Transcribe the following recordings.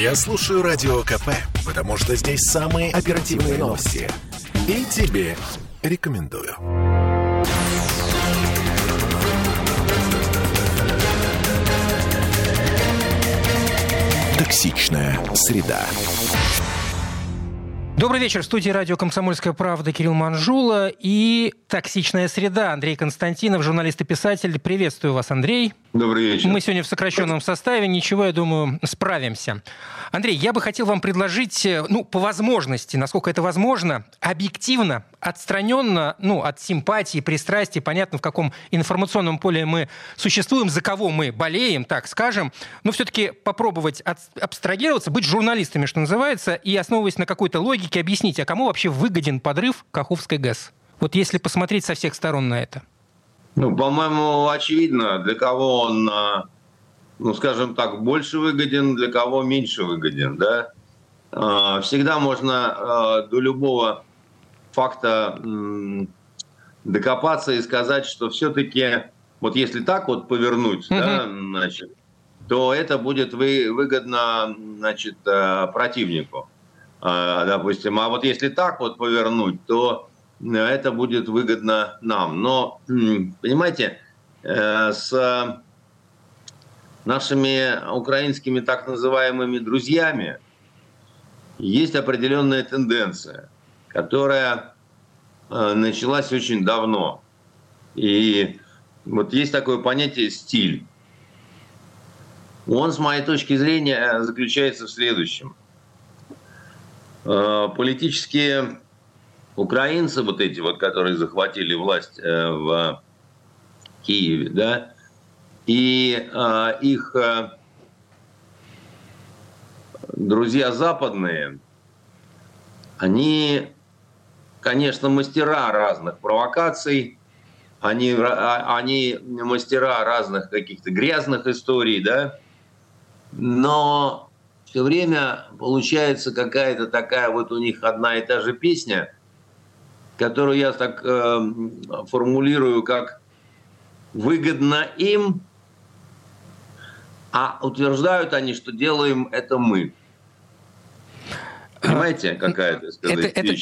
Я слушаю Радио КП, потому что здесь самые оперативные новости. И тебе рекомендую. Токсичная среда. Добрый вечер. В студии радио «Комсомольская правда» Кирилл Манжула и «Токсичная среда» Андрей Константинов, журналист и писатель. Приветствую вас, Андрей. Добрый вечер. Мы сегодня в сокращенном составе, ничего, я думаю, справимся. Андрей, я бы хотел вам предложить, э, ну, по возможности, насколько это возможно, объективно, отстраненно, ну, от симпатии, пристрастий, понятно, в каком информационном поле мы существуем, за кого мы болеем, так скажем, но все-таки попробовать от, абстрагироваться, быть журналистами, что называется, и основываясь на какой-то логике, объяснить, а кому вообще выгоден подрыв Каховской ГЭС? Вот если посмотреть со всех сторон на это. Ну, по-моему, очевидно, для кого он, а, ну, скажем так, больше выгоден, для кого меньше выгоден, да. А, всегда можно а, до любого факта докопаться и сказать, что все-таки, вот если так вот повернуть, mm-hmm. да, значит, то это будет вы, выгодно, значит, противнику, допустим. А вот если так вот повернуть, то это будет выгодно нам. Но, понимаете, э, с нашими украинскими так называемыми друзьями есть определенная тенденция, которая э, началась очень давно. И вот есть такое понятие «стиль». Он, с моей точки зрения, заключается в следующем. Э, политические украинцы вот эти вот, которые захватили власть э, в Киеве, да, и э, их э, друзья западные, они, конечно, мастера разных провокаций, они, а, они мастера разных каких-то грязных историй, да, но все время получается какая-то такая вот у них одна и та же песня – которую я так э, формулирую как выгодно им, а утверждают они, что делаем это мы. Понимаете, какая это, сказать, это, это,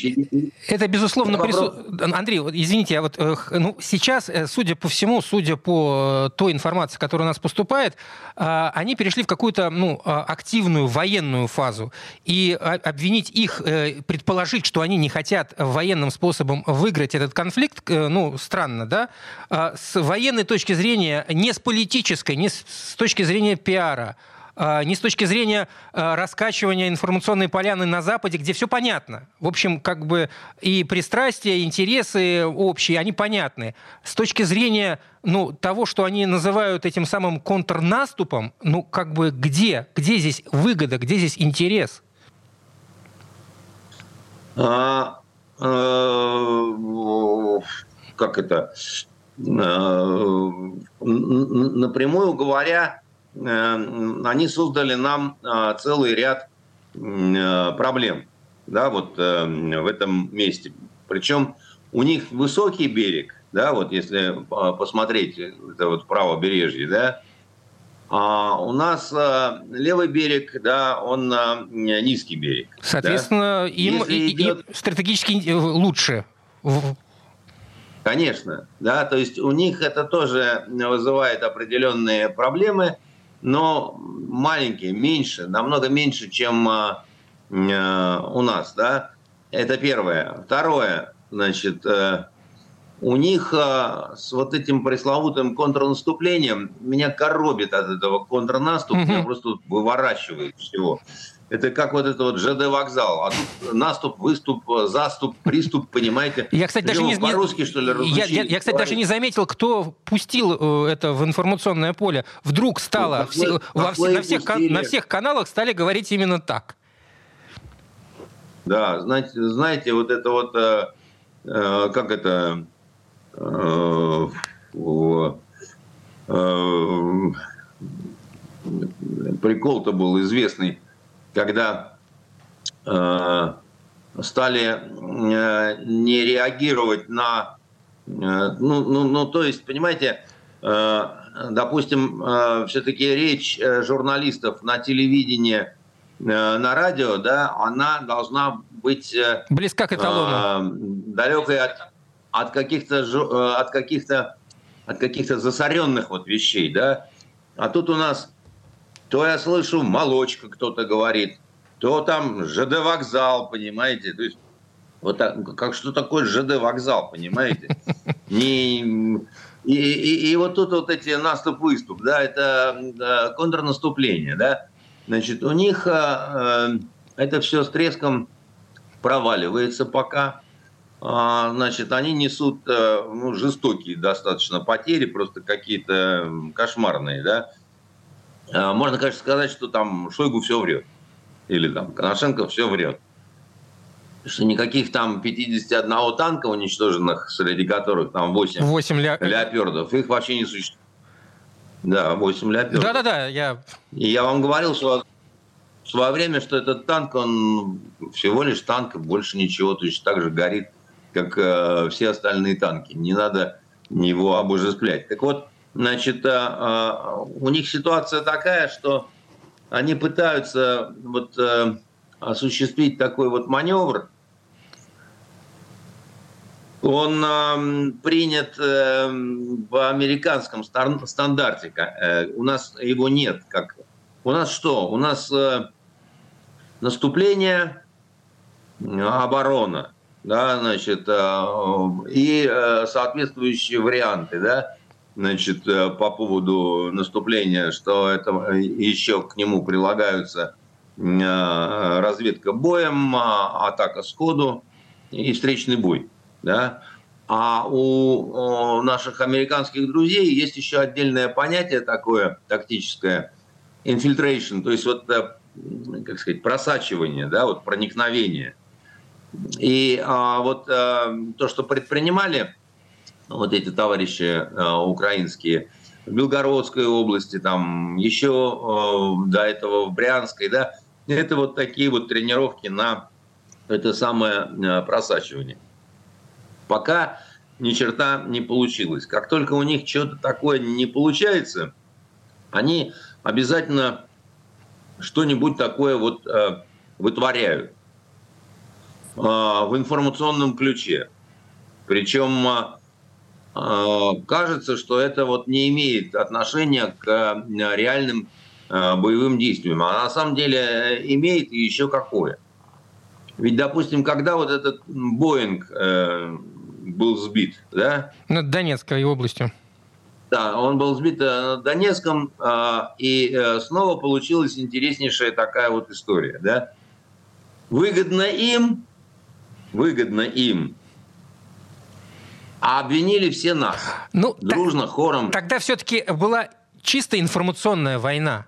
это, безусловно, прису... Андрей, извините, а вот ну, сейчас, э, судя по всему, судя по э, той информации, которая у нас поступает, они перешли в какую-то ну, активную военную фазу. И обвинить их, э, предположить, что они не хотят военным способом выиграть этот конфликт, ну, странно, да? С военной точки зрения, не с политической, не с точки зрения пиара – не с точки зрения а, раскачивания информационной поляны на Западе, где все понятно. В общем, как бы и пристрастия, и интересы общие, они понятны. С точки зрения ну, того, что они называют этим самым контрнаступом, ну, как бы где? Где здесь выгода, где здесь интерес? А, э, как это? Э, напрямую говоря, они создали нам а, целый ряд э, проблем да, вот э, в этом месте. Причем у них высокий берег, да, вот если посмотреть, это вот правобережье, да, а у нас левый берег, да, он низкий берег. Соответственно, да? им, идет... им стратегически лучше. Конечно, да, то есть у них это тоже вызывает определенные проблемы – но маленькие, меньше, намного меньше, чем э, у нас, да. Это первое. Второе, значит, э, у них э, с вот этим пресловутым контрнаступлением меня коробит от этого контрнаступа, mm-hmm. меня просто выворачивает всего. Это как вот это вот ЖД вокзал. А тут наступ, выступ, заступ, приступ, понимаете? Я, кстати, даже не, по-русски, что ли, я, я, я, кстати, даже не заметил, кто пустил э, это в информационное поле. Вдруг стало, ну, все, во, все, на, всех, на всех каналах стали говорить именно так. Да, знаете, знаете вот это вот, э, э, как это, э, э, прикол-то был известный когда э, стали э, не реагировать на... Э, ну, ну, ну, то есть, понимаете, допустим, все-таки речь журналистов на телевидении на радио, да, она должна быть... Близка к эталону. далекой от, от каких-то от каких-то от каких-то засоренных вот вещей, да. А тут у нас то я слышу молочка кто-то говорит, то там ЖД вокзал, понимаете, то есть вот так, как что такое ЖД вокзал, понимаете? Не, и, и, и вот тут вот эти наступ-выступ, да, это контрнаступление, да. Значит, у них э, это все с треском проваливается пока. А, значит, они несут э, ну, жестокие достаточно потери, просто какие-то кошмарные, да. А, можно, конечно, сказать, что там Шойгу все врет. Или там Коношенко все врет что никаких там 51 танка уничтоженных, среди которых там 8, 8 ля... леопердов, их вообще не существует. Да, 8 леопердов. Да-да-да, я... И я вам говорил, что в свое время, что этот танк, он всего лишь танк, больше ничего, точно так же горит, как э, все остальные танки. Не надо его обожествлять. Так вот, значит, э, э, у них ситуация такая, что они пытаются вот э, осуществить такой вот маневр, он э, принят э, в американском стандарте. Э, у нас его нет. Как... У нас что? У нас э, наступление, оборона, да, значит, э, и э, соответствующие варианты, да, значит, э, по поводу наступления, что это э, еще к нему прилагаются э, разведка боем, а, атака сходу и встречный бой да, а у, наших американских друзей есть еще отдельное понятие такое тактическое infiltration, то есть вот как сказать просачивание, да, вот проникновение. И а, вот а, то, что предпринимали вот эти товарищи а, украинские в Белгородской области, там еще а, до этого в Брянской, да, это вот такие вот тренировки на это самое а, просачивание пока ни черта не получилось. Как только у них что-то такое не получается, они обязательно что-нибудь такое вот э, вытворяют э, в информационном ключе. Причем э, э, кажется, что это вот не имеет отношения к э, реальным э, боевым действиям, а на самом деле э, имеет еще какое. Ведь, допустим, когда вот этот Боинг э, был сбит, да? Над Донецкой областью. Да, он был сбит э, над Донецком, и э, снова получилась интереснейшая такая вот история, да? Выгодно им, выгодно им, а обвинили все нас. Ну, дружно, так, хором. Тогда все-таки была чисто информационная война.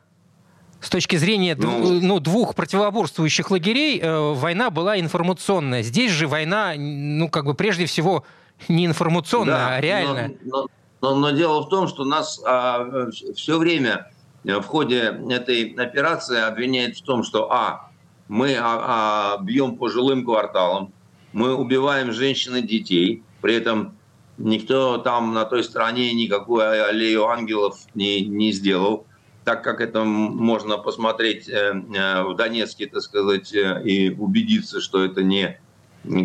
С точки зрения ну, ну, двух противоборствующих лагерей э, война была информационная. Здесь же война, ну, как бы прежде всего, не информационная, да, а реальная. Но, но, но, но дело в том, что нас а, все время в ходе этой операции обвиняют в том, что а, мы а, а, бьем по жилым кварталам, мы убиваем женщин и детей, при этом никто там на той стороне никакую аллею ангелов не, не сделал так как это можно посмотреть э, э, в Донецке, так сказать, э, и убедиться, что это не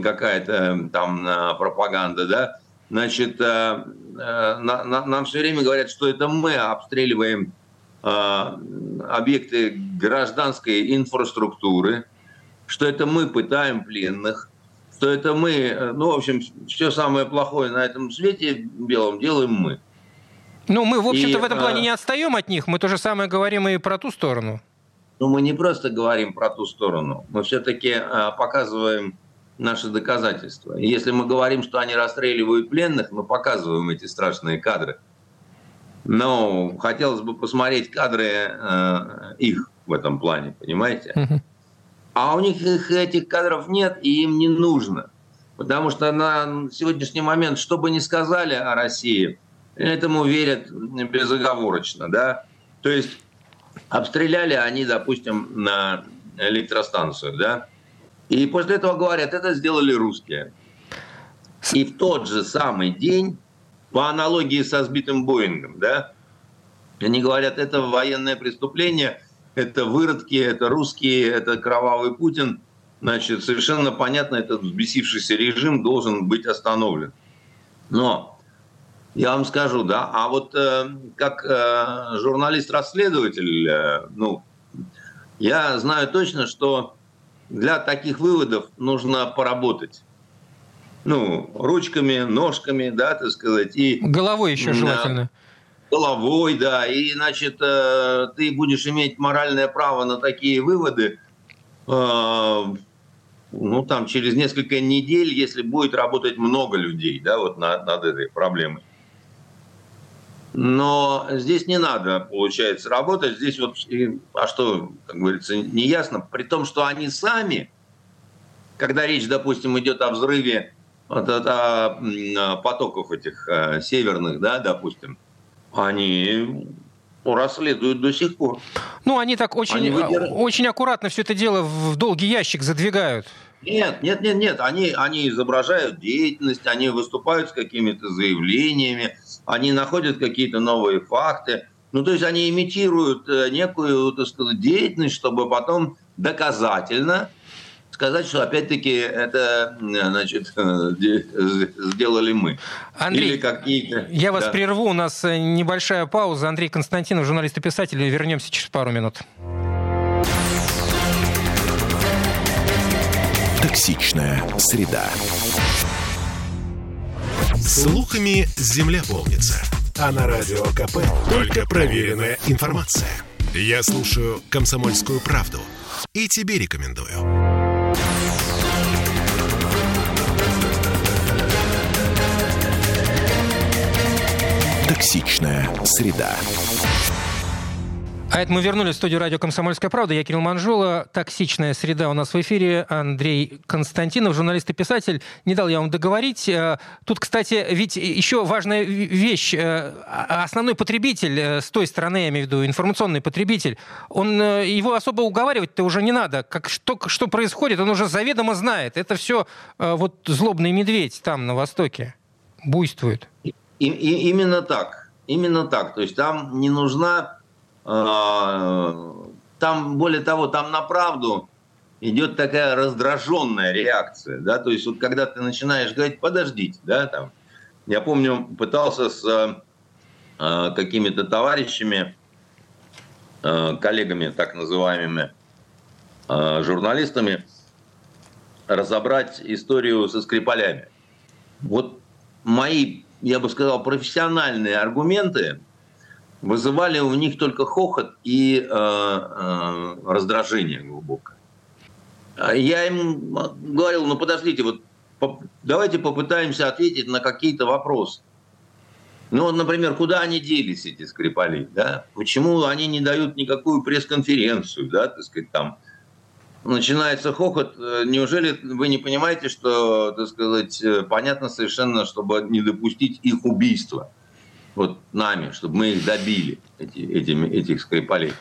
какая-то там пропаганда, да, значит, нам все время говорят, что это мы обстреливаем объекты гражданской инфраструктуры, что это мы пытаем пленных, что это мы, ну, в общем, все самое плохое на этом свете белом делаем мы. Ну, мы, в общем-то, и, в этом плане не отстаем от них. Мы то же самое говорим и про ту сторону. Ну, мы не просто говорим про ту сторону. Мы все-таки а, показываем наши доказательства. И если мы говорим, что они расстреливают пленных, мы показываем эти страшные кадры. Но хотелось бы посмотреть кадры э, их в этом плане, понимаете? А у них их, этих кадров нет, и им не нужно. Потому что на сегодняшний момент, что бы ни сказали о России – этому верят безоговорочно, да. То есть обстреляли они, допустим, на электростанцию, да, и после этого говорят, это сделали русские. И в тот же самый день, по аналогии со сбитым Боингом, да, они говорят, это военное преступление, это выродки, это русские, это кровавый Путин. Значит, совершенно понятно, этот взбесившийся режим должен быть остановлен. Но я вам скажу, да, а вот э, как э, журналист-расследователь, э, ну, я знаю точно, что для таких выводов нужно поработать. Ну, ручками, ножками, да, так сказать. И, головой еще желательно. Головой, да. И, значит, э, ты будешь иметь моральное право на такие выводы, э, ну, там, через несколько недель, если будет работать много людей, да, вот над, над этой проблемой. Но здесь не надо, получается, работать. Здесь вот, а что, как говорится, не ясно. При том, что они сами, когда речь, допустим, идет о взрыве вот, о, о потоков этих э, северных, да, допустим, они расследуют до сих пор. Ну, они так очень, они выдерж... очень аккуратно все это дело в долгий ящик задвигают. Нет, нет, нет, нет. Они, они изображают деятельность, они выступают с какими-то заявлениями, они находят какие-то новые факты. Ну, то есть они имитируют э, некую, так сказать, деятельность, чтобы потом доказательно сказать, что опять-таки это значит, сделали мы. Андрей, Или я вас да. прерву, у нас э, небольшая пауза. Андрей Константинов, журналист и писатель. Вернемся через пару минут. Токсичная среда. Слухами земля полнится. А на радио КП только проверенная информация. Я слушаю «Комсомольскую правду» и тебе рекомендую. Токсичная среда. А это мы вернулись в студию радио «Комсомольская правда». Я Кирилл Манжула. «Токсичная среда» у нас в эфире. Андрей Константинов, журналист и писатель. Не дал я вам договорить. Э, тут, кстати, ведь еще важная вещь. Э, основной потребитель э, с той стороны, я имею в виду, информационный потребитель, он, его особо уговаривать-то уже не надо. Как, что, что происходит, он уже заведомо знает. Это все вот злобный медведь там, на Востоке, буйствует. И, и, именно так. Именно так. То есть там не нужна а, там, более того, там на правду идет такая раздраженная реакция, да, то есть вот когда ты начинаешь говорить, подождите, да, там, я помню, пытался с э, какими-то товарищами, э, коллегами, так называемыми, э, журналистами, разобрать историю со Скрипалями. Вот мои, я бы сказал, профессиональные аргументы вызывали у них только хохот и э, э, раздражение глубокое. Я им говорил, ну подождите, вот по, давайте попытаемся ответить на какие-то вопросы. Ну, например, куда они делись, эти Скрипали, да? Почему они не дают никакую пресс-конференцию, да, так сказать, там, начинается хохот. Неужели вы не понимаете, что, так сказать, понятно совершенно, чтобы не допустить их убийства? вот нами, чтобы мы их добили, эти, этими, этих скрипалей.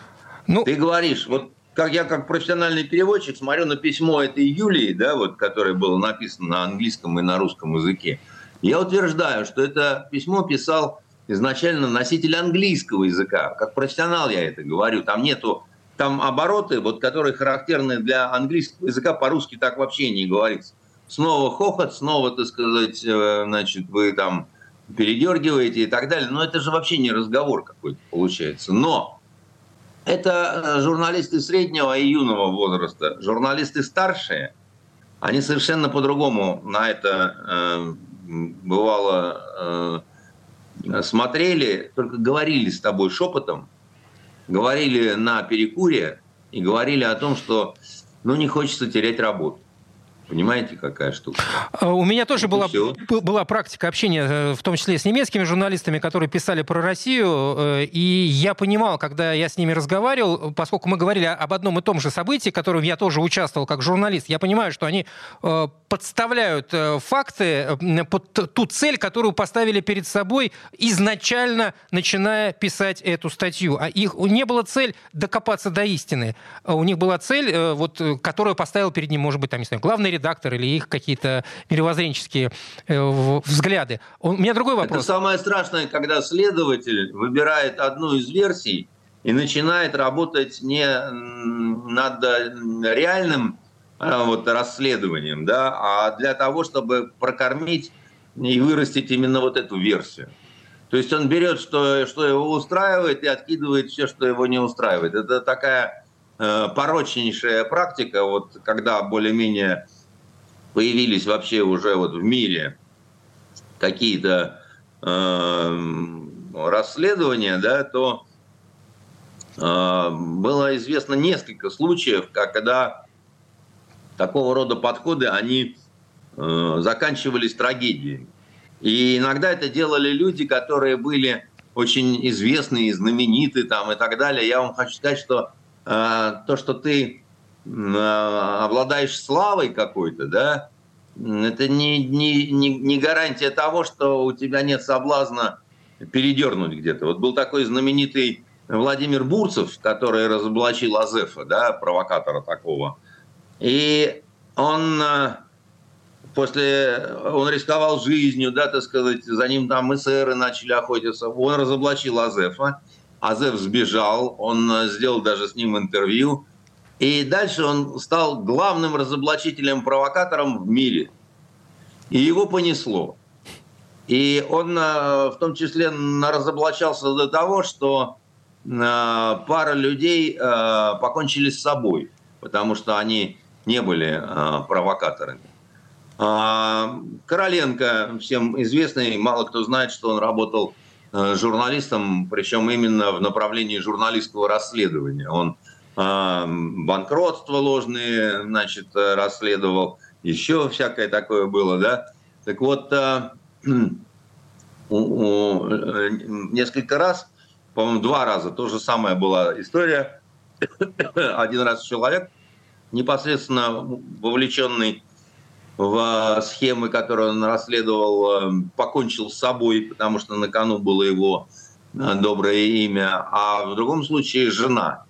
Ну... Ты говоришь, вот как я как профессиональный переводчик смотрю на письмо этой Юлии, да, вот, которое было написано на английском и на русском языке. Я утверждаю, что это письмо писал изначально носитель английского языка. Как профессионал я это говорю. Там нету там обороты, вот, которые характерны для английского языка, по-русски так вообще не говорится. Снова хохот, снова, так сказать, э, значит, вы там передергиваете и так далее. Но это же вообще не разговор какой-то получается. Но это э, журналисты среднего и юного возраста. Журналисты старшие, они совершенно по-другому на это э, бывало э, смотрели, только говорили с тобой шепотом, говорили на перекуре и говорили о том, что ну, не хочется терять работу. Понимаете, какая штука? А, у меня тоже была, была практика общения, э, в том числе с немецкими журналистами, которые писали про Россию, э, и я понимал, когда я с ними разговаривал, поскольку мы говорили об одном и том же событии, в котором я тоже участвовал как журналист, я понимаю, что они э, подставляют факты под ту цель, которую поставили перед собой изначально, начиная писать эту статью. А их не было цель докопаться до истины. У них была цель, вот, которую поставил перед ним, может быть, там, не знаю, главный редактор или их какие-то мировоззренческие э, взгляды. У меня другой вопрос. Это самое страшное, когда следователь выбирает одну из версий и начинает работать не над реальным вот, расследованием, да, а для того, чтобы прокормить и вырастить именно вот эту версию. То есть он берет, что, что его устраивает, и откидывает все, что его не устраивает. Это такая э, порочнейшая практика, вот когда более-менее появились вообще уже вот в мире какие-то э, расследования, да, то э, было известно несколько случаев, когда такого рода подходы, они э, заканчивались трагедией. И иногда это делали люди, которые были очень известные, знамениты там и так далее. Я вам хочу сказать, что э, то, что ты обладаешь славой какой-то, да, это не, не, не, не гарантия того, что у тебя нет соблазна передернуть где-то. Вот был такой знаменитый Владимир Бурцев, который разоблачил Азефа, да, провокатора такого. И он э, после он рисковал жизнью, да, так сказать, за ним там эсеры начали охотиться. Он разоблачил Азефа. Азеф сбежал, он э, сделал даже с ним интервью. И дальше он стал главным разоблачителем-провокатором в мире. И его понесло. И он э, в том числе разоблачался до того, что э, пара людей покончили с собой, потому что они не были провокаторами. А, Короленко, всем известный, мало кто знает, что он работал э, журналистом, причем именно в направлении журналистского расследования. Он а, банкротство ложные, значит, расследовал, еще всякое такое было, да. Так вот, э, несколько раз, по-моему, два раза, то же самое была история. Один раз человек, непосредственно вовлеченный в схемы, которые он расследовал, э, покончил с собой, потому что на кону было его э, доброе имя, а в другом случае жена, э,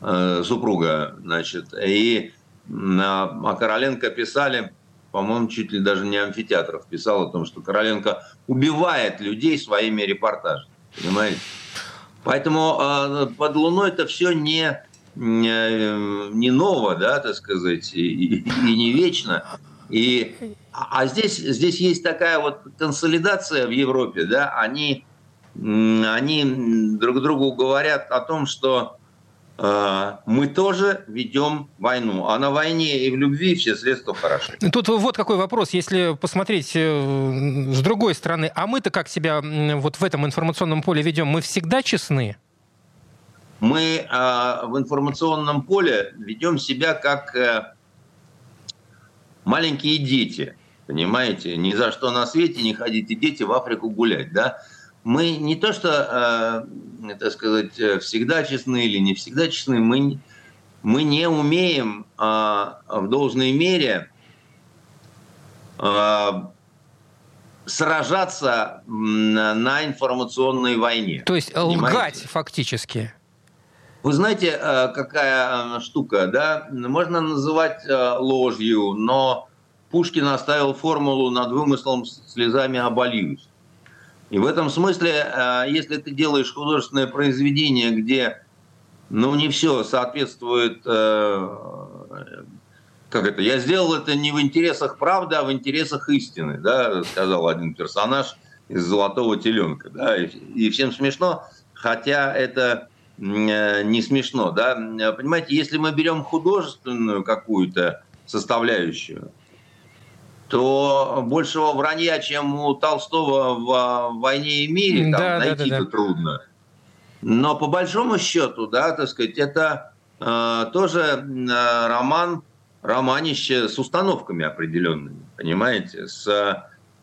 супруга, значит. И о Короленко писали, по-моему, чуть ли даже не амфитеатров писал о том, что Короленко убивает людей своими репортажами, понимаете? Поэтому под Луной это все не, не, не ново, да, так сказать, и, и не вечно. И, а здесь, здесь есть такая вот консолидация в Европе, да, они, они друг другу говорят о том, что э, мы тоже ведем войну. А на войне и в любви все средства хороши. Тут вот какой вопрос, если посмотреть э, с другой стороны, а мы-то как себя вот в этом информационном поле ведем? Мы всегда честны? Мы э, в информационном поле ведем себя как э, маленькие дети, понимаете, ни за что на свете не ходите дети в Африку гулять, да. Мы не то что, э, так сказать, всегда честны или не всегда честны, мы, мы не умеем э, в должной мере э, сражаться на информационной войне. То есть понимаете? лгать фактически. Вы знаете, э, какая э, штука, да? Можно называть э, ложью, но Пушкин оставил формулу над вымыслом слезами обольюсь. И в этом смысле, если ты делаешь художественное произведение, где ну, не все соответствует, как это, я сделал это не в интересах правды, а в интересах истины, да, сказал один персонаж из «Золотого теленка», да, и, и всем смешно, хотя это Э, не смешно, да? Понимаете, если мы берем художественную какую-то составляющую, то большего вранья, чем у Толстого в «Войне и мире», там да, найти да, да, да. трудно. Но по большому счету, да, так сказать, это э, тоже э, роман, романище с установками определенными, понимаете, с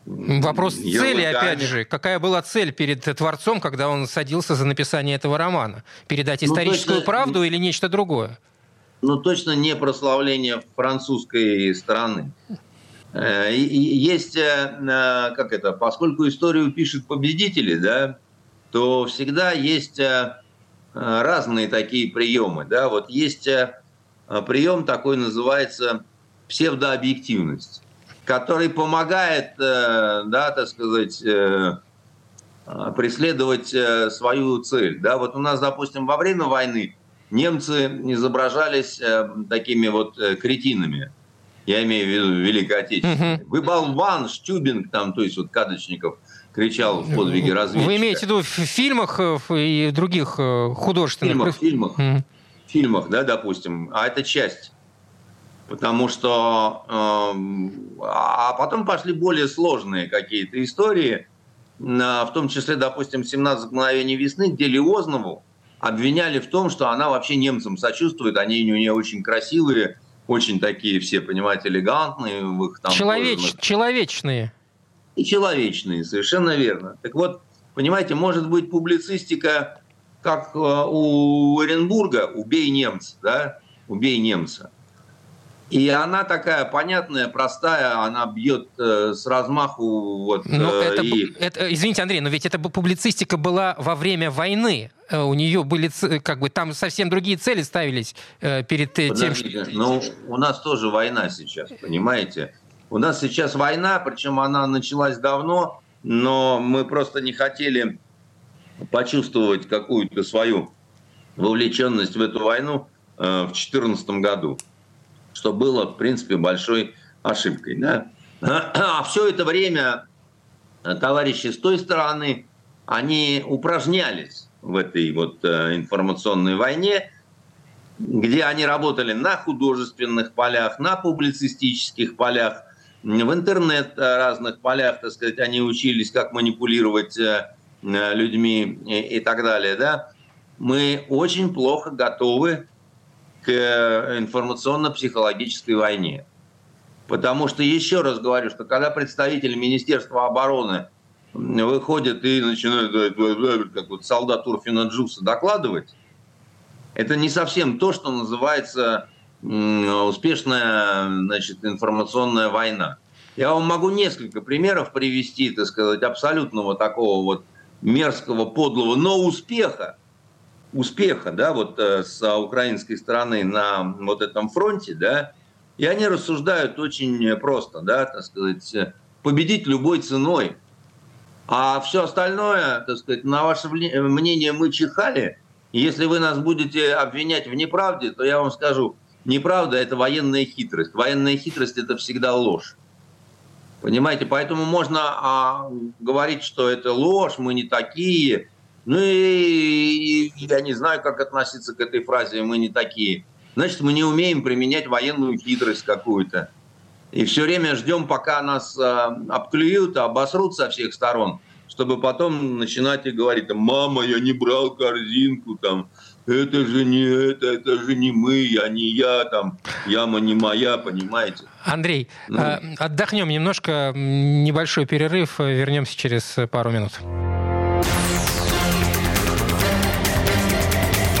Вопрос цели, опять же. Какая была цель перед творцом, когда он садился за написание этого романа? Передать ну, историческую точно, правду или нечто другое? Ну, точно не прославление французской страны. Э, есть, э, э, как это, поскольку историю пишут победители, да, то всегда есть разные такие приемы. Да? Вот есть прием такой, называется псевдообъективность который помогает, э, да, так сказать, э, преследовать свою цель. Да, вот у нас, допустим, во время войны немцы изображались такими вот кретинами. Я имею в виду Великой Отечественной. Угу. Вы болван, Штюбинг там, то есть вот Кадочников кричал в подвиге разведчика. Вы имеете в виду в фильмах и в других художественных... В фильмах, фильмах, угу. фильмах, да, допустим. А это часть потому что... Э, а потом пошли более сложные какие-то истории, э, в том числе, допустим, «17 мгновений весны», где Лиознову обвиняли в том, что она вообще немцам сочувствует, они у нее очень красивые, очень такие все, понимаете, элегантные. В их, там, Человеч... кожаных... Человечные. И человечные, совершенно верно. Так вот, понимаете, может быть публицистика, как э, у Оренбурга «Убей немца», да, «Убей немца». И она такая понятная, простая, она бьет э, с размаху. Вот, но э, это, и... это, извините, Андрей, но ведь эта публицистика была во время войны. Э, у нее были, как бы, там совсем другие цели ставились э, перед э, тем, что... Ну, у нас тоже война сейчас, понимаете? У нас сейчас война, причем она началась давно, но мы просто не хотели почувствовать какую-то свою вовлеченность в эту войну э, в 2014 году что было, в принципе, большой ошибкой. Да? А все это время товарищи с той стороны, они упражнялись в этой вот э, информационной войне, где они работали на художественных полях, на публицистических полях, в интернет э, разных полях, так сказать, они учились, как манипулировать э, людьми и, и так далее, да. Мы очень плохо готовы к э, информационно-психологической войне. Потому что, еще раз говорю, что когда представители Министерства обороны выходят и начинают, как вот солдат Урфина Джуса, докладывать, это не совсем то, что называется успешная значит, информационная война. Я вам могу несколько примеров привести, так сказать, абсолютного такого вот мерзкого, подлого, но успеха, успеха, да, вот э, с украинской стороны на вот этом фронте, да, и они рассуждают очень просто, да, так сказать, победить любой ценой. А все остальное, так сказать, на ваше мнение мы чихали. Если вы нас будете обвинять в неправде, то я вам скажу, неправда – это военная хитрость. Военная хитрость – это всегда ложь. Понимаете, поэтому можно а, говорить, что это ложь, мы не такие – ну и, и я не знаю, как относиться к этой фразе «мы не такие». Значит, мы не умеем применять военную хитрость какую-то. И все время ждем, пока нас э, обклюют, обосрут со всех сторон, чтобы потом начинать и говорить, мама, я не брал корзинку, там, это же не это, это же не мы, я не я, там, яма не моя, понимаете? Андрей, ну. э, отдохнем немножко, небольшой перерыв, вернемся через пару минут.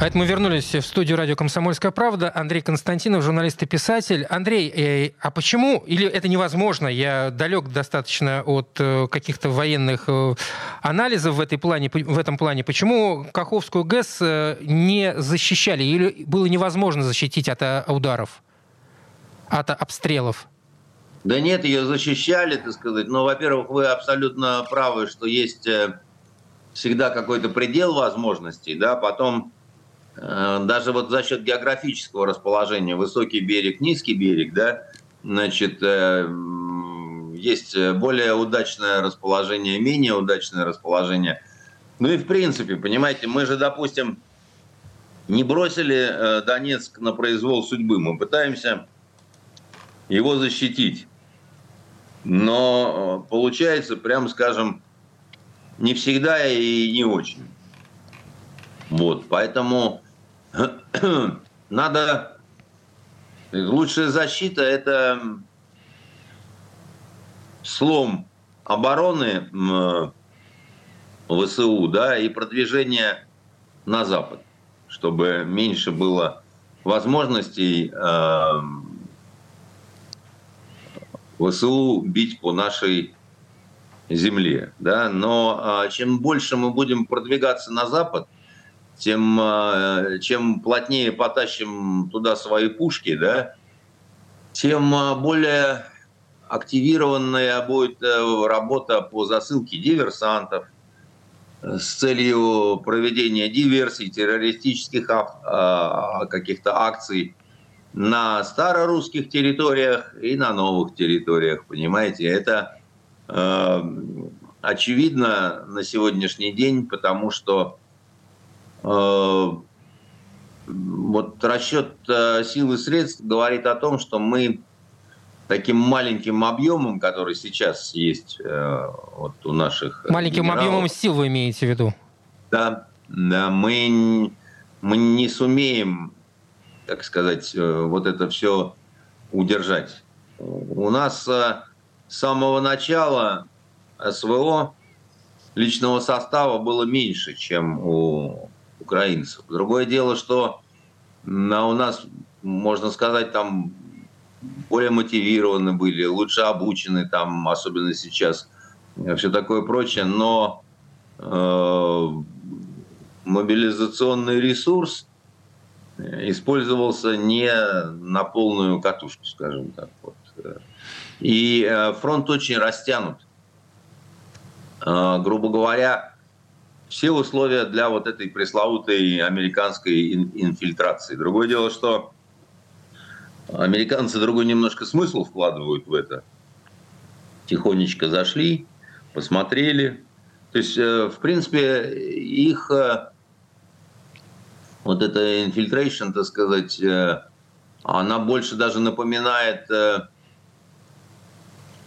А это мы вернулись в студию радио «Комсомольская правда». Андрей Константинов, журналист и писатель. Андрей, э, а почему, или это невозможно, я далек достаточно от э, каких-то военных э, анализов в, этой плане, в этом плане, почему Каховскую ГЭС не защищали, или было невозможно защитить от ударов, от обстрелов? Да нет, ее защищали, так сказать. Но, во-первых, вы абсолютно правы, что есть всегда какой-то предел возможностей, да, потом Э, даже вот за счет географического расположения, высокий берег, низкий берег, да, значит, э, есть более удачное расположение, менее удачное расположение. Ну и в принципе, понимаете, мы же, допустим, не бросили э, Донецк на произвол судьбы, мы пытаемся его защитить. Но получается, прям скажем, не всегда и не очень. Вот, поэтому надо... Лучшая защита – это слом обороны ВСУ, да, и продвижение на Запад, чтобы меньше было возможностей э, ВСУ бить по нашей земле. Да? Но э, чем больше мы будем продвигаться на запад, тем э, чем плотнее потащим туда свои пушки, да, тем э, более активированная будет э, работа по засылке диверсантов с целью проведения диверсий, террористических а, каких-то акций на старорусских территориях и на новых территориях, понимаете? Это э, очевидно на сегодняшний день, потому что э, вот расчет э, сил и средств говорит о том, что мы таким маленьким объемом, который сейчас есть э, вот у наших маленьким генералов, объемом сил вы имеете в виду? Да, да, мы мы не сумеем, так сказать, э, вот это все удержать. У нас э, с самого начала СВО личного состава было меньше, чем у украинцев. Другое дело, что у нас, можно сказать, там более мотивированы были, лучше обучены, там, особенно сейчас, э, все такое прочее, но э, мобилизационный ресурс использовался не на полную катушку, скажем так. Вот. И э, фронт очень растянут. Э, грубо говоря, все условия для вот этой пресловутой американской инфильтрации. Другое дело, что Американцы другой немножко смысл вкладывают в это. Тихонечко зашли, посмотрели. То есть, э, в принципе, их э, вот эта infiltration, так сказать, э, она больше даже напоминает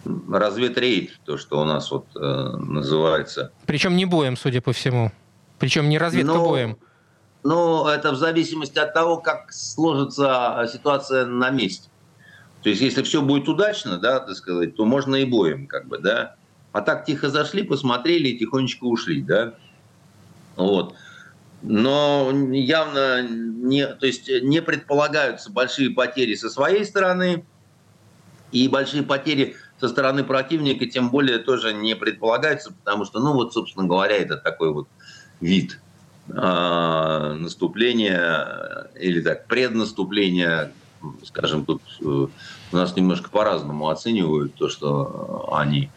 разведрейд, то, что у нас вот называется. Причем не боем, судя по всему. Причем не разведка Но... боем. Ну, это в зависимости от того, как сложится ситуация на месте. То есть, если все будет удачно, да, так сказать, то можно и боем, как бы, да. А так тихо зашли, посмотрели и тихонечко ушли, да. Вот. Но явно не, то есть не предполагаются большие потери со своей стороны, и большие потери со стороны противника тем более тоже не предполагаются, потому что, ну вот, собственно говоря, это такой вот вид – а, наступление или так преднаступление, скажем, тут э, у нас немножко по-разному оценивают то, что они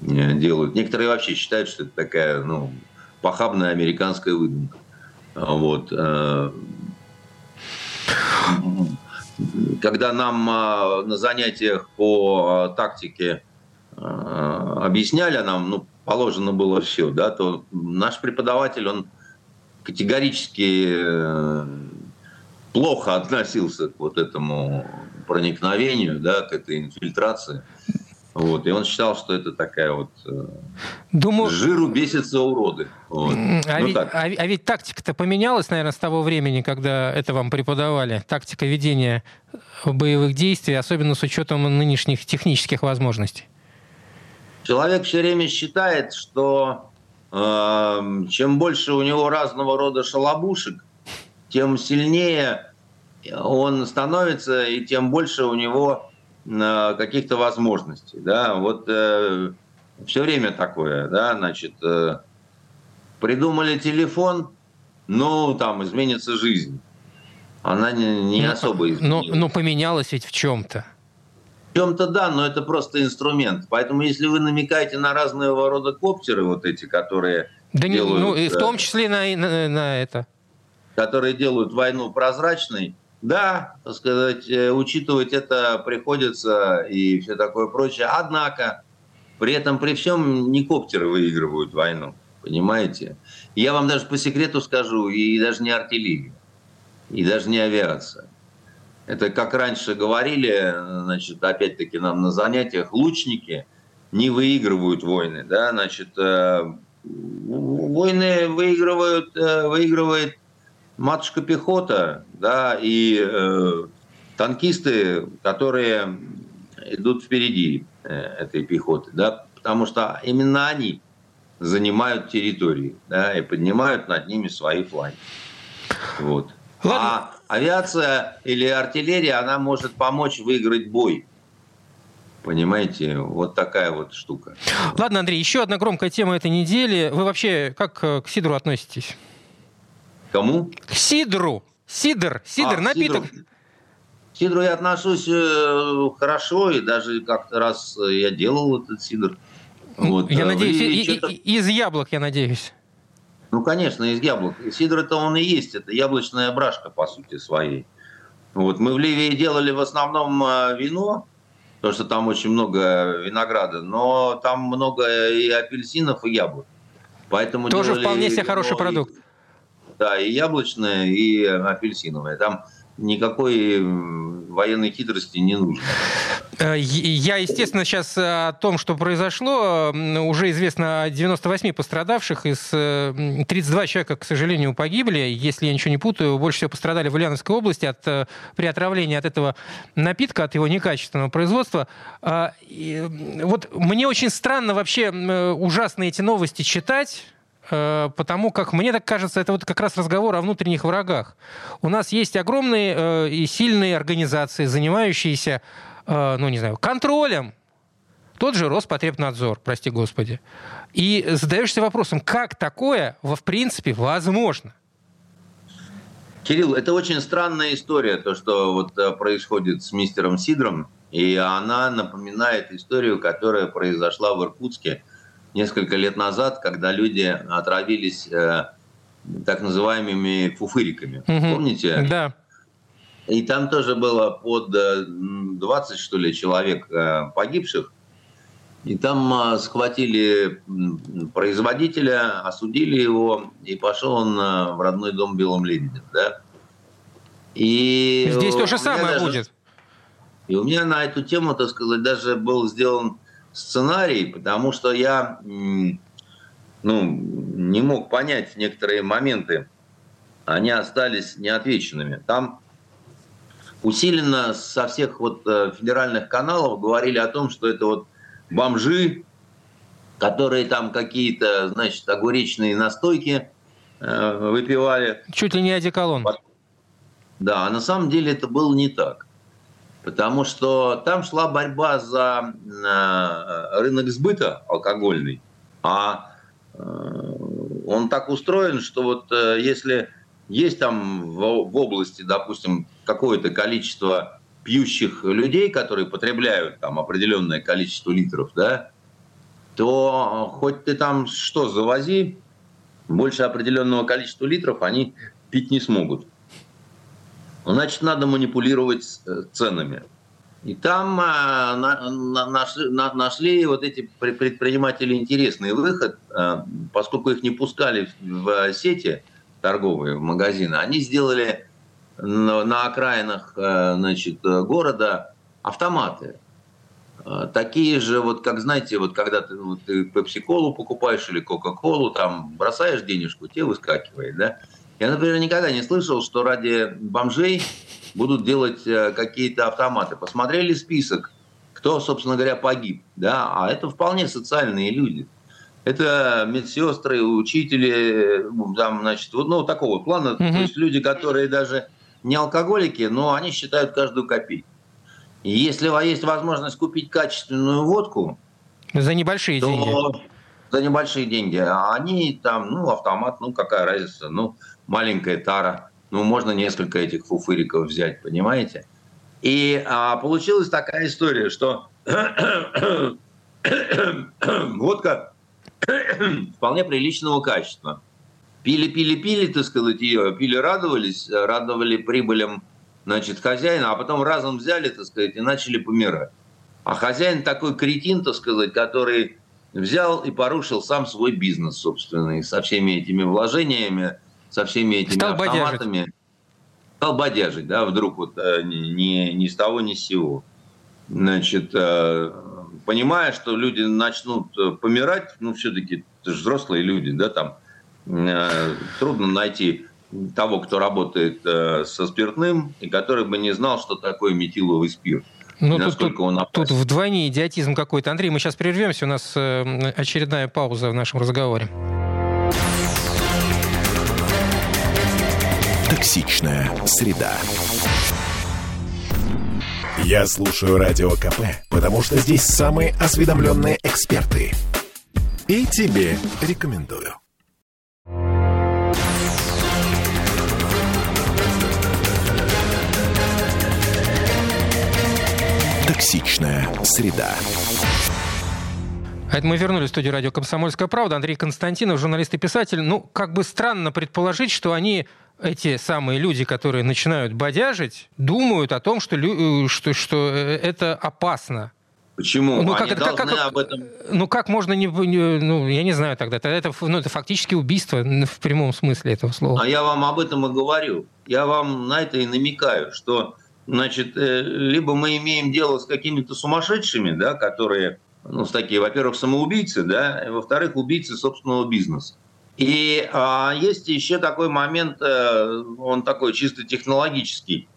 э, делают. Некоторые вообще считают, что это такая, ну, похабная американская выдумка. Вот. Э, когда нам а, на занятиях по тактике объясняли нам, ну, положено было все, да, то наш преподаватель, он категорически э, плохо относился к вот этому проникновению, да, к этой инфильтрации. Вот, и он считал, что это такая вот э, Думаю... жиру бесятся уроды. Вот. А, ну, ведь, а, а ведь тактика-то поменялась, наверное, с того времени, когда это вам преподавали. Тактика ведения боевых действий, особенно с учетом нынешних технических возможностей. Человек все время считает, что Эм, чем больше у него разного рода шалобушек, тем сильнее он становится, и тем больше у него э, каких-то возможностей. Да? Вот э, все время такое, да, значит, э, придумали телефон, ну, там, изменится жизнь. Она не, не ну, особо изменилась. Но, но поменялась ведь в чем-то. В чем-то да, но это просто инструмент. Поэтому если вы намекаете на разного рода коптеры, вот эти, которые да делают... ну, и в том числе на, на, на это. Которые делают войну прозрачной, да, так сказать, э, учитывать это приходится и все такое прочее. Однако, при этом, при всем, не коптеры выигрывают войну, понимаете? Я вам даже по секрету скажу, и даже не артиллерия, и даже не авиация. Это как раньше говорили, значит, опять-таки нам на занятиях, лучники не выигрывают войны, да, значит, э, войны выигрывают, э, выигрывает матушка пехота, да, и э, танкисты, которые идут впереди э, этой пехоты, да, потому что именно они занимают территории, да, и поднимают над ними свои флаги. Вот. Ладно. А авиация или артиллерия, она может помочь выиграть бой. Понимаете, вот такая вот штука. Ладно, Андрей, еще одна громкая тема этой недели. Вы вообще как э, к сидру относитесь? Кому? К сидру. Сидр, сидр, а, напиток. Сидру. К сидру я отношусь э, хорошо, и даже как-то раз я делал этот сидр. Вот. Я надеюсь, и, и, из яблок, я надеюсь. Ну, конечно, из яблок. Сидр это он и есть, это яблочная брашка, по сути, своей. Вот. Мы в Ливии делали в основном э, вино, потому что там очень много винограда, но там много и апельсинов, и яблок. Поэтому Тоже вполне себе хороший продукт. И, да, и яблочное, и апельсиновое. Там никакой военной хитрости не нужно. Э, я, естественно, сейчас о том, что произошло. Уже известно о 98 пострадавших. Из 32 э, человека, к сожалению, погибли. Если я ничего не путаю, больше всего пострадали в Ульяновской области от, э, при отравлении от этого напитка, от его некачественного производства. Вот мне очень странно вообще ужасно эти новости читать Э, потому как, мне так кажется, это вот как раз разговор о внутренних врагах. У нас есть огромные э, и сильные организации, занимающиеся, э, ну, не знаю, контролем. Тот же Роспотребнадзор, прости господи. И задаешься вопросом, как такое, в принципе, возможно? Кирилл, это очень странная история, то, что вот происходит с мистером Сидром, и она напоминает историю, которая произошла в Иркутске – несколько лет назад, когда люди отравились э, так называемыми фуфыриками. Угу. Помните? Да. И там тоже было под 20, э, что ли, человек э, погибших. И там э, схватили производителя, осудили его, и пошел он в родной дом Белым Лебедем. Да? И Здесь то же самое даже, будет. И у меня на эту тему, так сказать, даже был сделан сценарий, потому что я ну, не мог понять некоторые моменты. Они остались неотвеченными. Там усиленно со всех вот э, федеральных каналов говорили о том, что это вот бомжи, которые там какие-то, значит, огуречные настойки э, выпивали. Чуть ли не одеколон. Да, а на самом деле это было не так потому что там шла борьба за э, рынок сбыта алкогольный, а э, он так устроен, что вот э, если есть там в области, допустим, какое-то количество пьющих людей, которые потребляют там определенное количество литров, да, то хоть ты там что завози, больше определенного количества литров они пить не смогут значит, надо манипулировать э, ценами. И там а, на, на, нашли, на, нашли вот эти предприниматели интересный выход, а, поскольку их не пускали в сети торговые, в магазины, они сделали на, на окраинах а, значит, города автоматы. Такие же, вот как знаете, вот когда ты, ты пепси-колу покупаешь или кока-колу, там бросаешь денежку, тебе выскакивает, да? Я, например, никогда не слышал, что ради бомжей будут делать э, какие-то автоматы. Посмотрели список, кто, собственно говоря, погиб. Да? А это вполне социальные люди. Это медсестры, учители, там, значит, ну, такого плана. Угу. То есть люди, которые даже не алкоголики, но они считают каждую копейку. Если есть возможность купить качественную водку... За небольшие то, деньги. За небольшие деньги. А они там, ну, автомат, ну, какая разница. Ну, маленькая тара. Ну, можно несколько этих фуфыриков взять, понимаете? И а, получилась такая история, что водка вполне приличного качества. Пили, пили, пили, так сказать, ее, пили, радовались, радовали прибылям, значит, хозяина, а потом разом взяли, так сказать, и начали помирать. А хозяин такой кретин, так сказать, который взял и порушил сам свой бизнес собственный со всеми этими вложениями, со всеми этими Стал автоматами. Бодяжить. Стал бодяжить, да, вдруг вот э, ни, ни с того, ни с сего. Значит, э, понимая, что люди начнут э, помирать, ну, все-таки это же взрослые люди, да, там трудно найти того, кто работает со спиртным, и который бы не знал, что такое метиловый спирт. Ну, тут, тут, он тут вдвойне идиотизм какой-то. Андрей, мы сейчас прервемся, у нас очередная пауза в нашем разговоре. Токсичная среда. Я слушаю Радио КП, потому что здесь самые осведомленные эксперты. И тебе рекомендую. Токсичная среда. А это мы вернулись в студию радио «Комсомольская правда». Андрей Константинов, журналист и писатель. Ну, как бы странно предположить, что они эти самые люди, которые начинают бодяжить, думают о том, что, э, что, что э, это опасно. Почему? Ну, как, это, как, как, об этом... ну как можно не, не... Ну, я не знаю тогда. Тогда это, ну, это фактически убийство в прямом смысле этого слова. А я вам об этом и говорю. Я вам на это и намекаю, что значит, э, либо мы имеем дело с какими-то сумасшедшими, да, которые ну, с такие, во-первых, самоубийцы, да, и, во-вторых, убийцы собственного бизнеса. И а, есть еще такой момент, э, он такой чисто технологический.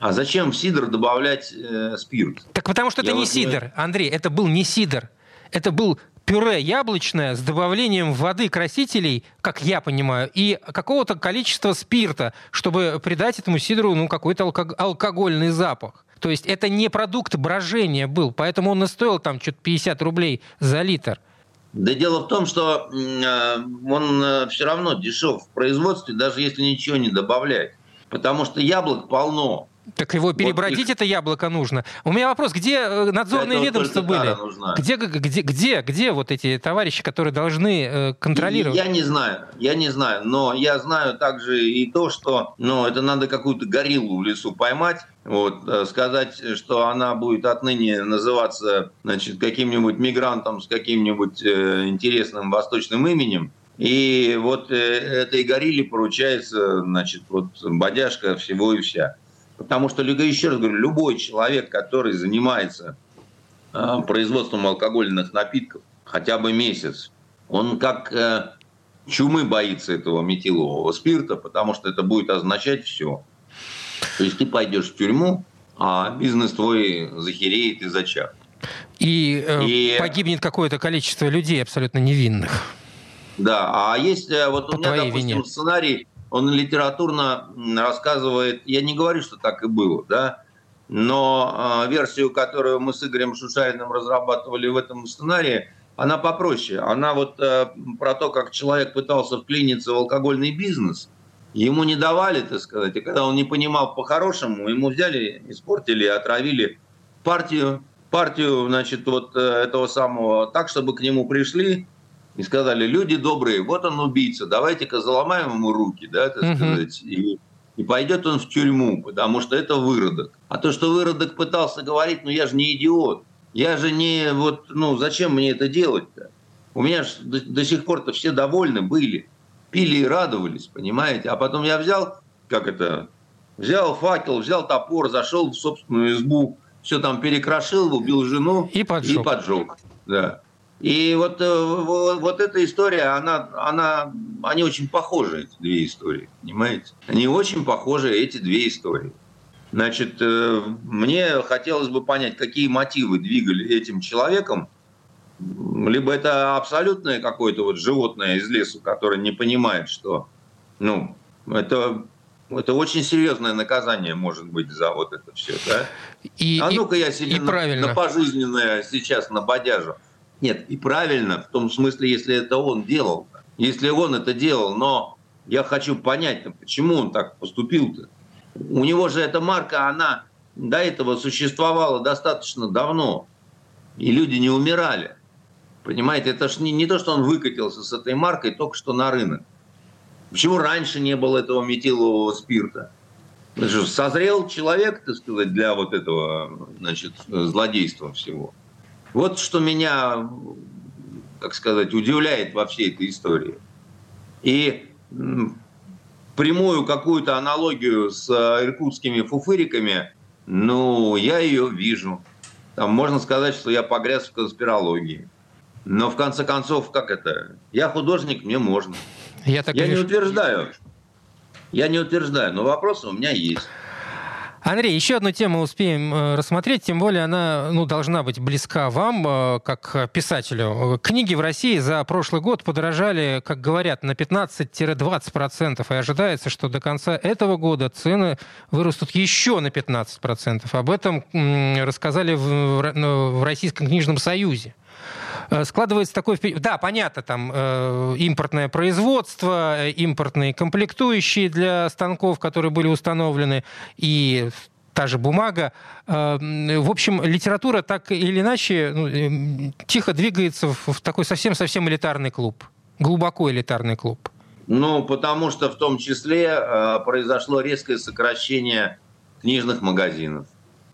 А зачем в сидр добавлять э, спирт? Так потому что Я это не вот... сидр, Андрей, это был не сидр. Это был пюре яблочное с добавлением воды красителей, как я понимаю, и какого-то количества спирта, чтобы придать этому сидру ну, какой-то алкогольный запах. То есть это не продукт брожения был, поэтому он и стоил там что-то 50 рублей за литр. Да дело в том, что э, он э, все равно дешев в производстве, даже если ничего не добавлять. Потому что яблок полно. Так его перебродить вот их... это яблоко нужно. У меня вопрос, где э, надзорные ведомства были? Где, где, где, где вот эти товарищи, которые должны э, контролировать? Я не знаю, я не знаю, но я знаю также и то, что ну, это надо какую-то гориллу в лесу поймать, вот, э, сказать, что она будет отныне называться значит, каким-нибудь мигрантом с каким-нибудь э, интересным восточным именем, и вот э, этой горилле поручается, значит, вот бодяжка всего и вся. Потому что, еще раз говорю, любой человек, который занимается э, производством алкогольных напитков хотя бы месяц, он как э, чумы боится этого метилового спирта, потому что это будет означать все. То есть ты пойдешь в тюрьму, а бизнес твой захереет и зачат. И, э, и погибнет какое-то количество людей абсолютно невинных. Да, а есть э, вот По у меня, допустим, вине. сценарий он литературно рассказывает, я не говорю, что так и было, да, но э, версию, которую мы с Игорем Шушариным разрабатывали в этом сценарии, она попроще. Она вот э, про то, как человек пытался вклиниться в алкогольный бизнес, ему не давали, так сказать, и когда он не понимал по-хорошему, ему взяли, испортили, отравили партию, партию, значит, вот э, этого самого, так, чтобы к нему пришли, и сказали, люди добрые, вот он убийца, давайте-ка заломаем ему руки, да, так сказать, и, и пойдет он в тюрьму, потому что это выродок. А то, что выродок пытался говорить, ну я же не идиот, я же не, вот, ну зачем мне это делать-то? У меня же до, до сих пор-то все довольны были, пили и радовались, понимаете? А потом я взял, как это, взял факел, взял топор, зашел в собственную избу, все там перекрошил, убил жену и поджег. И поджег да. И вот, э, вот эта история, она, она, они очень похожи, эти две истории, понимаете? Они очень похожи, эти две истории. Значит, э, мне хотелось бы понять, какие мотивы двигали этим человеком. Либо это абсолютное какое-то вот животное из лесу, которое не понимает, что, ну, это это очень серьезное наказание может быть за вот это все, да? И, а ну-ка я себе и на, на пожизненное сейчас на бодяжу. Нет, и правильно, в том смысле, если это он делал. Если он это делал, но я хочу понять, почему он так поступил-то. У него же эта марка, она до этого существовала достаточно давно. И люди не умирали. Понимаете, это же не, не то, что он выкатился с этой маркой только что на рынок. Почему раньше не было этого метилового спирта? Созрел человек, так сказать, для вот этого значит, злодейства всего. Вот что меня, как сказать, удивляет во всей этой истории. И прямую какую-то аналогию с э, иркутскими фуфыриками, ну, я ее вижу. Там можно сказать, что я погряз в конспирологии. Но в конце концов, как это? Я художник, мне можно. Я, так я не утверждаю. Я не утверждаю, но вопросы у меня есть. Андрей, еще одну тему успеем э, рассмотреть, тем более она ну, должна быть близка вам, э, как писателю. Книги в России за прошлый год подорожали, как говорят, на 15-20%, и ожидается, что до конца этого года цены вырастут еще на 15%. Об этом рассказали в Российском книжном союзе. Э, складывается такой... Да, понятно, там э, импортное производство, э, импортные комплектующие для станков, которые были установлены, и та же бумага. В общем, литература так или иначе ну, тихо двигается в такой совсем-совсем элитарный клуб, глубоко элитарный клуб. Ну, потому что в том числе произошло резкое сокращение книжных магазинов.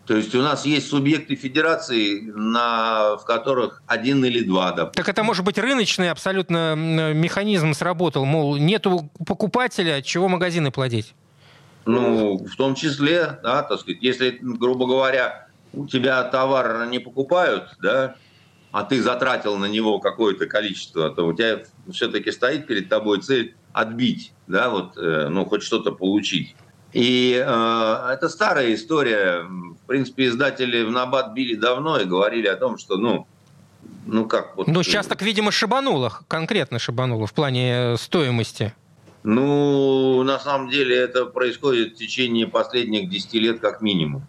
То есть у нас есть субъекты федерации, на, в которых один или два. Допустим. Так это может быть рыночный абсолютно механизм сработал, мол, нету покупателя, чего магазины платить? Ну, в том числе, да, так сказать, если, грубо говоря, у тебя товар не покупают, да, а ты затратил на него какое-то количество, то у тебя все-таки стоит перед тобой цель отбить, да, вот, э, ну, хоть что-то получить. И э, это старая история. В принципе, издатели в набат били давно и говорили о том, что, ну, ну как вот... Ну, сейчас так, видимо, шибануло, конкретно шибануло в плане стоимости. Ну, на самом деле это происходит в течение последних 10 лет как минимум.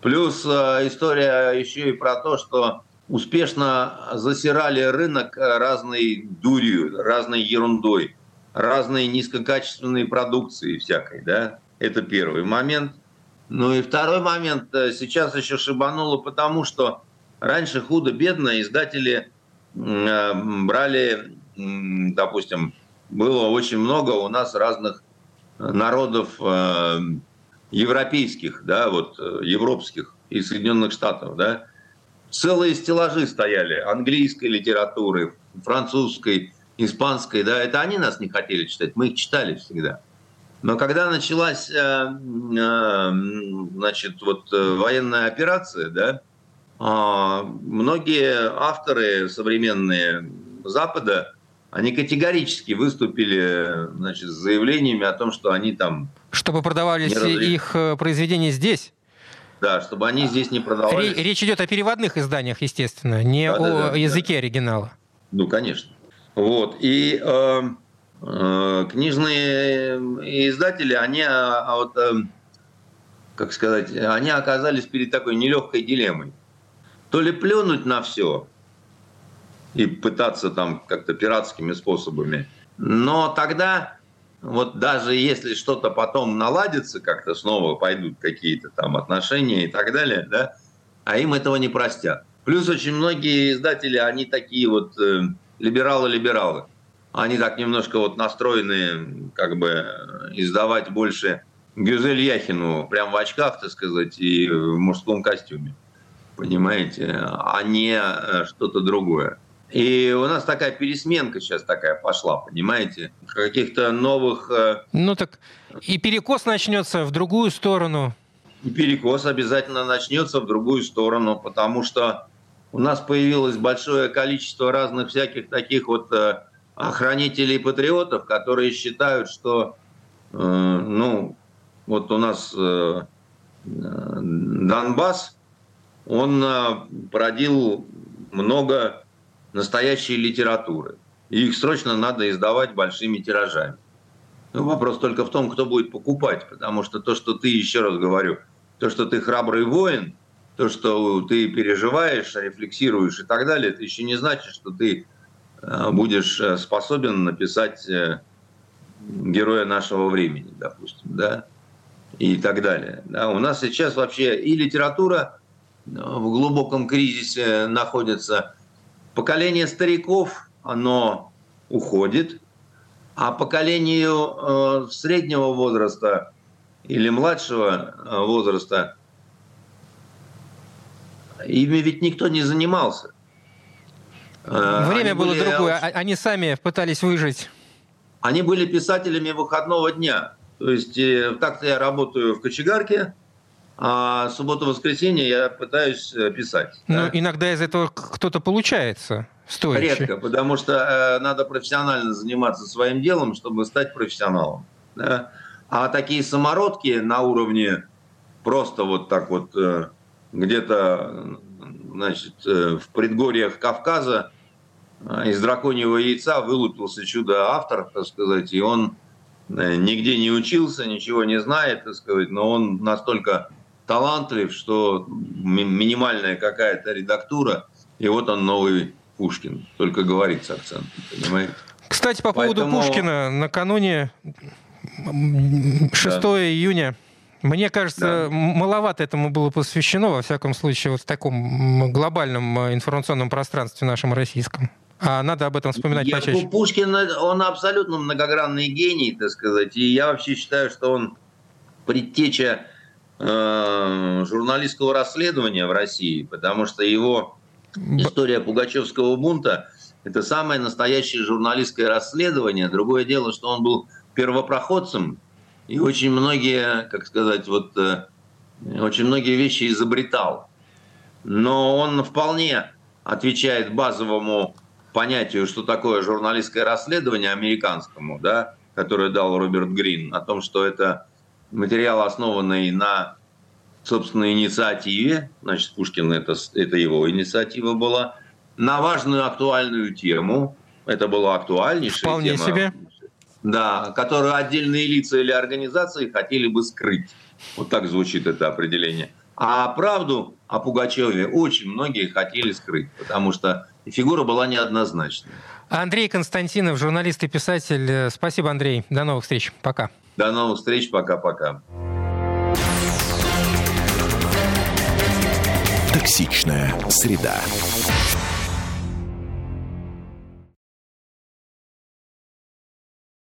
Плюс э, история еще и про то, что успешно засирали рынок разной дурью, разной ерундой, разной низкокачественной продукции всякой, да. Это первый момент. Ну и второй момент. Э, сейчас еще шибануло потому, что раньше худо-бедно издатели э, брали, допустим, было очень много у нас разных народов э, европейских, да, вот европских и Соединенных Штатов, да, целые стеллажи стояли английской литературы, французской, испанской, да, это они нас не хотели читать, мы их читали всегда. Но когда началась, э, э, значит, вот э, военная операция, да, а, многие авторы современные Запада, они категорически выступили, значит, с заявлениями о том, что они там... Чтобы продавались их произведения здесь? Да, чтобы они здесь не продавались. Речь идет о переводных изданиях, естественно, не да, о да, да, языке да. оригинала. Ну, конечно. Вот. И Э, книжные издатели, они, а, а вот, э, как сказать, они оказались перед такой нелегкой дилеммой. То ли плюнуть на все и пытаться там как-то пиратскими способами, но тогда вот даже если что-то потом наладится, как-то снова пойдут какие-то там отношения и так далее, да, а им этого не простят. Плюс очень многие издатели, они такие вот э, либералы-либералы они так немножко вот настроены как бы издавать больше Гюзель Яхину прям в очках, так сказать, и в мужском костюме. Понимаете? А не э, что-то другое. И у нас такая пересменка сейчас такая пошла, понимаете? Каких-то новых... Э, ну так и перекос начнется в другую сторону. И перекос обязательно начнется в другую сторону, потому что у нас появилось большое количество разных всяких таких вот э, охранителей патриотов, которые считают, что, э, ну, вот у нас э, Донбасс, он э, породил много настоящей литературы. И их срочно надо издавать большими тиражами. Ну, вопрос только в том, кто будет покупать, потому что то, что ты, еще раз говорю, то, что ты храбрый воин, то, что ты переживаешь, рефлексируешь и так далее, это еще не значит, что ты Э, будешь э, способен написать э, героя нашего времени, допустим, да, и так далее. Да, у нас сейчас вообще и литература в глубоком кризисе находится. Поколение стариков, оно уходит, а поколению э, среднего возраста или младшего возраста ими ведь никто не занимался. Э, Время они было были, другое, а, они сами пытались выжить. Они были писателями выходного дня. То есть э, так-то я работаю в кочегарке, а субботу-воскресенье я пытаюсь э, писать. Ну, да? иногда из этого кто-то получается. Стоящий. Редко, потому что э, надо профессионально заниматься своим делом, чтобы стать профессионалом. Да? А такие самородки на уровне просто вот так вот э, где-то значит, э, в предгорьях Кавказа э, из драконьего яйца вылупился чудо-автор, так сказать, и он нигде не учился, ничего не знает, так сказать, но он настолько талантлив, что минимальная какая-то редактура, и вот он новый Пушкин, только говорит с акцентом, понимаете? Кстати, по поводу Поэтому... Пушкина, накануне 6 да. июня мне кажется, да. маловато этому было посвящено, во всяком случае, вот в таком глобальном э, информационном пространстве нашем российском. А надо об этом вспоминать я, почаще. Пушкин, он абсолютно многогранный гений, так сказать. И я вообще считаю, что он предтеча э, журналистского расследования в России, потому что его история Пугачевского бунта – это самое настоящее журналистское расследование. Другое дело, что он был первопроходцем и очень многие, как сказать, вот э, очень многие вещи изобретал. Но он вполне отвечает базовому понятию, что такое журналистское расследование американскому, да, которое дал Роберт Грин, о том, что это материал, основанный на собственной инициативе, значит, Пушкин это, это его инициатива была, на важную актуальную тему, это была актуальнейшая Вполне тема. себе да, которую отдельные лица или организации хотели бы скрыть. Вот так звучит это определение. А правду о Пугачеве очень многие хотели скрыть, потому что фигура была неоднозначной. Андрей Константинов, журналист и писатель. Спасибо, Андрей. До новых встреч. Пока. До новых встреч. Пока-пока. Токсичная среда.